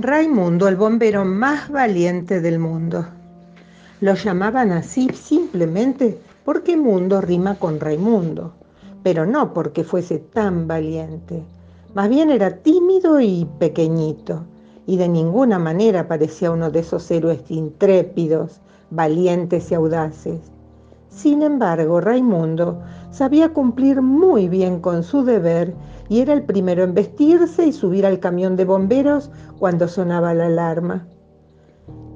Raimundo, el bombero más valiente del mundo. Lo llamaban así simplemente porque mundo rima con Raimundo, pero no porque fuese tan valiente. Más bien era tímido y pequeñito, y de ninguna manera parecía uno de esos héroes intrépidos, valientes y audaces. Sin embargo, Raimundo sabía cumplir muy bien con su deber y era el primero en vestirse y subir al camión de bomberos cuando sonaba la alarma.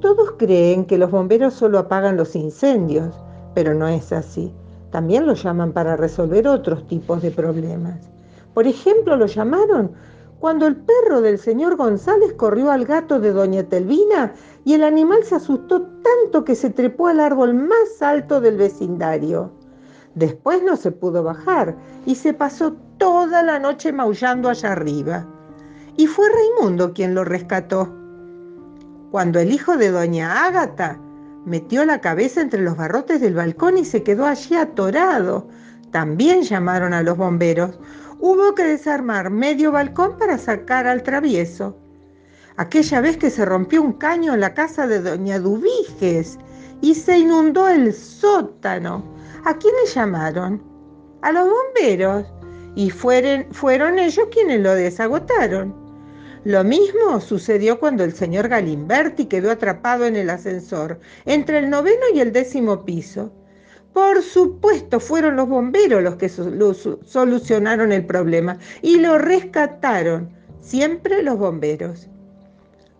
Todos creen que los bomberos solo apagan los incendios, pero no es así. También lo llaman para resolver otros tipos de problemas. Por ejemplo, lo llamaron cuando el perro del señor González corrió al gato de doña Telvina y el animal se asustó tanto que se trepó al árbol más alto del vecindario. Después no se pudo bajar y se pasó toda la noche maullando allá arriba. Y fue Raimundo quien lo rescató. Cuando el hijo de doña Ágata metió la cabeza entre los barrotes del balcón y se quedó allí atorado, también llamaron a los bomberos. Hubo que desarmar medio balcón para sacar al travieso. Aquella vez que se rompió un caño en la casa de doña Dubiges y se inundó el sótano. ¿A quién le llamaron? A los bomberos. Y fueron, ellos quienes lo desagotaron. Lo mismo sucedió cuando el señor Galimberti quedó atrapado en el ascensor, entre el noveno y el décimo piso. Por supuesto, fueron los bomberos los que solucionaron el problema y lo rescataron, siempre los bomberos.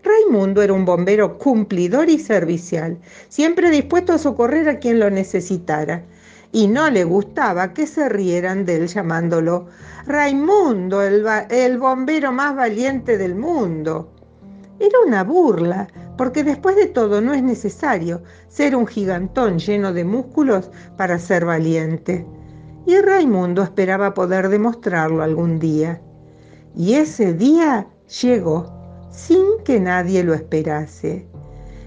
Raimundo era un bombero cumplidor y servicial, siempre dispuesto a socorrer a quien lo necesitara, y no le gustaba que se rieran de él llamándolo Raimundo, el, el bombero más valiente del mundo. Era una burla, porque después de todo no es necesario ser un gigantón lleno de músculos para ser valiente. Y Raimundo esperaba poder demostrarlo algún día. Y ese día llegó, sin que nadie lo esperase.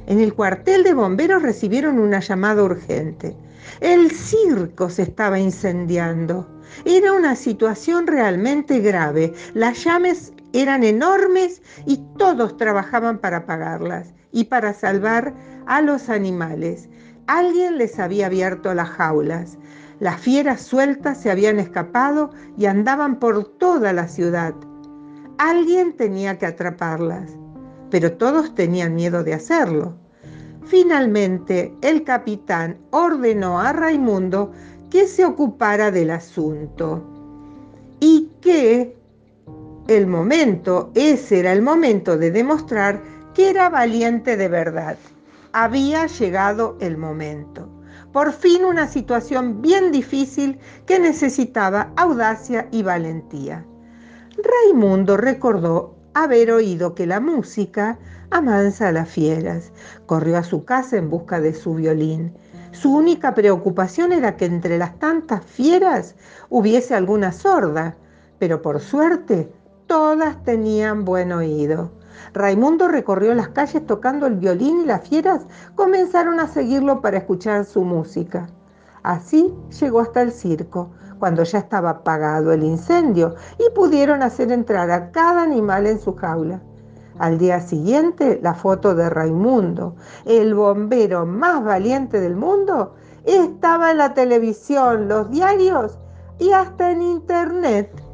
En el cuartel de bomberos recibieron una llamada urgente. El circo se estaba incendiando. Era una situación realmente grave. Las llamas eran enormes y todos trabajaban para apagarlas y para salvar a los animales. Alguien les había abierto las jaulas. Las fieras sueltas se habían escapado y andaban por toda la ciudad. Alguien tenía que atraparlas, pero todos tenían miedo de hacerlo. Finalmente, el capitán ordenó a Raimundo que se ocupara del asunto y que el momento, ese era el momento de demostrar que era valiente de verdad. Había llegado el momento. Por fin una situación bien difícil que necesitaba audacia y valentía. Raimundo recordó haber oído que la música amansa a las fieras. Corrió a su casa en busca de su violín. Su única preocupación era que entre las tantas fieras hubiese alguna sorda, pero por suerte Todas tenían buen oído. Raimundo recorrió las calles tocando el violín y las fieras comenzaron a seguirlo para escuchar su música. Así llegó hasta el circo, cuando ya estaba apagado el incendio y pudieron hacer entrar a cada animal en su jaula. Al día siguiente, la foto de Raimundo, el bombero más valiente del mundo, estaba en la televisión, los diarios y hasta en internet.